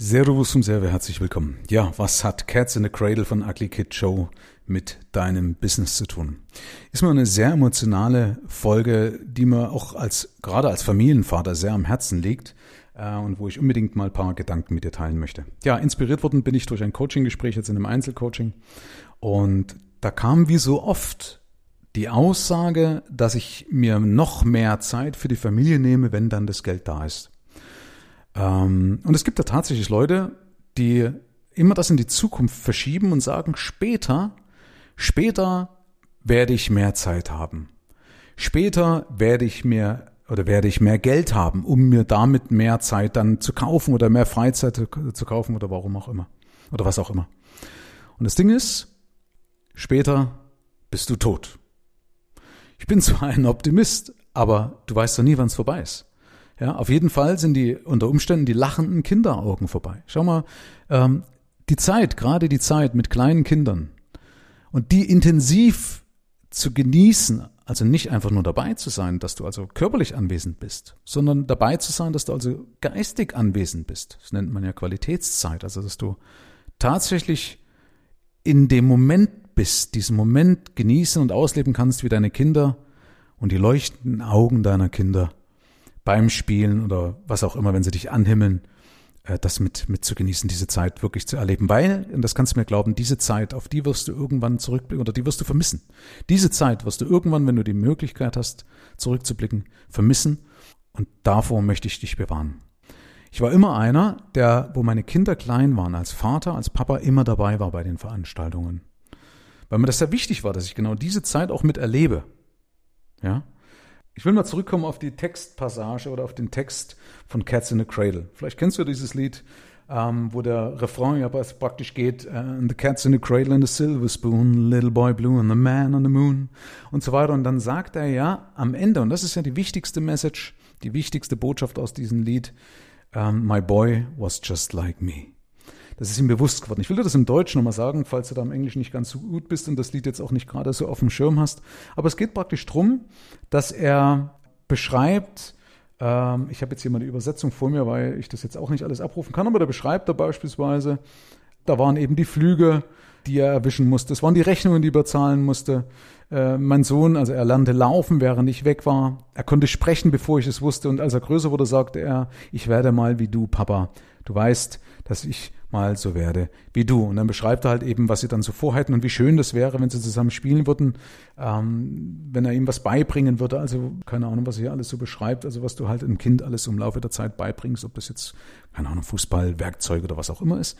Servus und sehr herzlich willkommen. Ja, was hat Cats in the Cradle von Ugly Kid Show mit deinem Business zu tun? Ist mir eine sehr emotionale Folge, die mir auch als, gerade als Familienvater sehr am Herzen liegt äh, und wo ich unbedingt mal ein paar Gedanken mit dir teilen möchte. Ja, inspiriert worden bin ich durch ein Coaching-Gespräch jetzt in einem Einzelcoaching und da kam wie so oft die Aussage, dass ich mir noch mehr Zeit für die Familie nehme, wenn dann das Geld da ist. Ähm, und es gibt da tatsächlich Leute, die immer das in die Zukunft verschieben und sagen, später, später werde ich mehr Zeit haben. Später werde ich mir oder werde ich mehr Geld haben, um mir damit mehr Zeit dann zu kaufen oder mehr Freizeit zu kaufen oder warum auch immer. Oder was auch immer. Und das Ding ist, später bist du tot. Ich bin zwar ein Optimist, aber du weißt doch nie, wann es vorbei ist. Ja, auf jeden Fall sind die unter Umständen die lachenden Kinderaugen vorbei. Schau mal, ähm, die Zeit, gerade die Zeit mit kleinen Kindern und die intensiv zu genießen, also nicht einfach nur dabei zu sein, dass du also körperlich anwesend bist, sondern dabei zu sein, dass du also geistig anwesend bist. Das nennt man ja Qualitätszeit, also dass du tatsächlich in dem Moment bist, diesen Moment genießen und ausleben kannst, wie deine Kinder und die leuchtenden Augen deiner Kinder beim Spielen oder was auch immer, wenn sie dich anhimmeln, äh, das mit, mit zu genießen, diese Zeit wirklich zu erleben. Weil, und das kannst du mir glauben, diese Zeit, auf die wirst du irgendwann zurückblicken oder die wirst du vermissen. Diese Zeit wirst du irgendwann, wenn du die Möglichkeit hast, zurückzublicken, vermissen. Und davor möchte ich dich bewahren. Ich war immer einer, der, wo meine Kinder klein waren, als Vater, als Papa immer dabei war bei den Veranstaltungen. Weil mir das sehr wichtig war, dass ich genau diese Zeit auch mit erlebe. Ja? Ich will mal zurückkommen auf die Textpassage oder auf den Text von Cats in the Cradle. Vielleicht kennst du dieses Lied, ähm, wo der Refrain ja praktisch geht, uh, the cat's in the cradle and the silver spoon, little boy blue and the man on the moon und so weiter. Und dann sagt er ja am Ende, und das ist ja die wichtigste Message, die wichtigste Botschaft aus diesem Lied, um, ähm, my boy was just like me. Das ist ihm bewusst geworden. Ich will dir das im Deutschen nochmal sagen, falls du da im Englischen nicht ganz so gut bist und das Lied jetzt auch nicht gerade so auf dem Schirm hast. Aber es geht praktisch drum, dass er beschreibt, ähm, ich habe jetzt hier mal die Übersetzung vor mir, weil ich das jetzt auch nicht alles abrufen kann, aber da beschreibt er beispielsweise, da waren eben die Flüge, die er erwischen musste. Es waren die Rechnungen, die er bezahlen musste. Äh, mein Sohn, also er lernte laufen, während ich weg war. Er konnte sprechen, bevor ich es wusste. Und als er größer wurde, sagte er, ich werde mal wie du, Papa. Du weißt, dass ich mal so werde wie du. Und dann beschreibt er halt eben, was sie dann so vorhätten und wie schön das wäre, wenn sie zusammen spielen würden, ähm, wenn er ihm was beibringen würde. Also keine Ahnung, was er hier alles so beschreibt, also was du halt einem Kind alles im Laufe der Zeit beibringst, ob das jetzt, keine Ahnung, Fußball, Werkzeug oder was auch immer ist.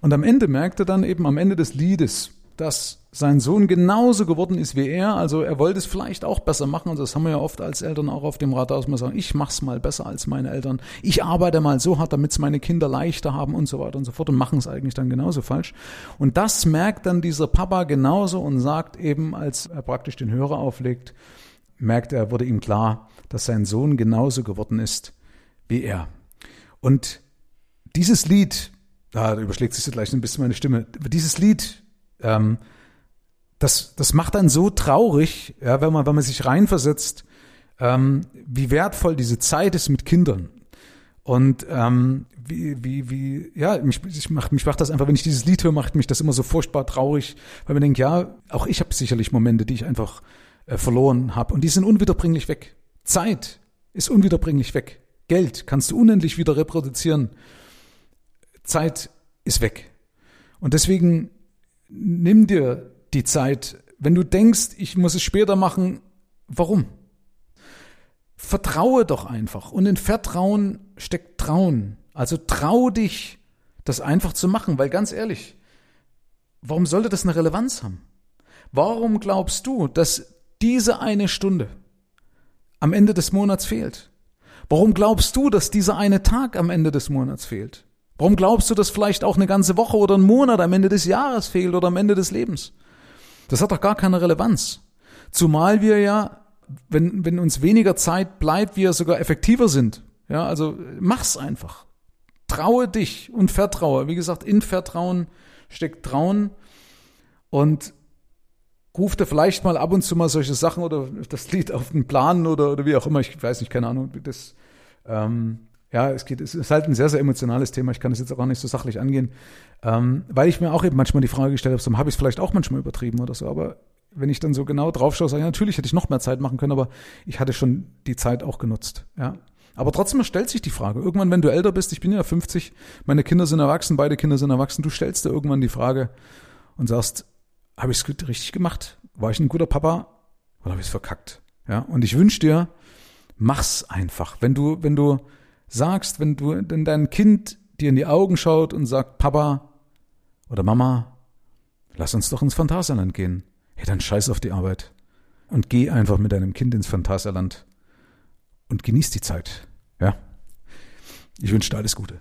Und am Ende merkt er dann eben am Ende des Liedes, dass sein Sohn genauso geworden ist wie er. Also er wollte es vielleicht auch besser machen. Und das haben wir ja oft als Eltern auch auf dem dass wir sagen, ich mach's mal besser als meine Eltern. Ich arbeite mal so hart, damit es meine Kinder leichter haben und so weiter und so fort und machen es eigentlich dann genauso falsch. Und das merkt dann dieser Papa genauso und sagt eben, als er praktisch den Hörer auflegt, merkt er, wurde ihm klar, dass sein Sohn genauso geworden ist wie er. Und dieses Lied, da überschlägt sich so gleich ein bisschen meine Stimme, dieses Lied ähm, das, das macht dann so traurig, ja, wenn man, wenn man sich reinversetzt, ähm, wie wertvoll diese Zeit ist mit Kindern. Und ähm, wie, wie, wie, ja, mich, ich mach, mich macht das einfach, wenn ich dieses Lied höre, macht mich das immer so furchtbar traurig, weil man denkt, ja, auch ich habe sicherlich Momente, die ich einfach äh, verloren habe. Und die sind unwiederbringlich weg. Zeit ist unwiederbringlich weg. Geld kannst du unendlich wieder reproduzieren. Zeit ist weg. Und deswegen nimm dir die Zeit. Wenn du denkst, ich muss es später machen, warum? Vertraue doch einfach. Und in Vertrauen steckt Trauen. Also trau dich, das einfach zu machen, weil ganz ehrlich, warum sollte das eine Relevanz haben? Warum glaubst du, dass diese eine Stunde am Ende des Monats fehlt? Warum glaubst du, dass dieser eine Tag am Ende des Monats fehlt? Warum glaubst du, dass vielleicht auch eine ganze Woche oder ein Monat am Ende des Jahres fehlt oder am Ende des Lebens? Das hat doch gar keine Relevanz. Zumal wir ja, wenn, wenn uns weniger Zeit bleibt, wir sogar effektiver sind. Ja, also mach's einfach. Traue dich und vertraue. Wie gesagt, in Vertrauen steckt Trauen und ruf dir vielleicht mal ab und zu mal solche Sachen oder das Lied auf den Plan oder, oder wie auch immer. Ich weiß nicht, keine Ahnung. Das, ähm, Ja, es geht, es ist halt ein sehr, sehr emotionales Thema. Ich kann das jetzt auch gar nicht so sachlich angehen, ähm, weil ich mir auch eben manchmal die Frage gestellt habe, so habe ich es vielleicht auch manchmal übertrieben oder so. Aber wenn ich dann so genau drauf schaue, sage ich, natürlich hätte ich noch mehr Zeit machen können, aber ich hatte schon die Zeit auch genutzt. Ja. Aber trotzdem stellt sich die Frage. Irgendwann, wenn du älter bist, ich bin ja 50, meine Kinder sind erwachsen, beide Kinder sind erwachsen, du stellst dir irgendwann die Frage und sagst, habe ich es richtig gemacht? War ich ein guter Papa oder habe ich es verkackt? Ja. Und ich wünsche dir, mach's einfach. Wenn du, wenn du sagst, wenn du, wenn dein Kind dir in die Augen schaut und sagt, Papa oder Mama, lass uns doch ins Phantasialand gehen. Hey, dann scheiß auf die Arbeit und geh einfach mit deinem Kind ins Phantasialand und genieß die Zeit. Ja. Ich wünsche dir alles Gute.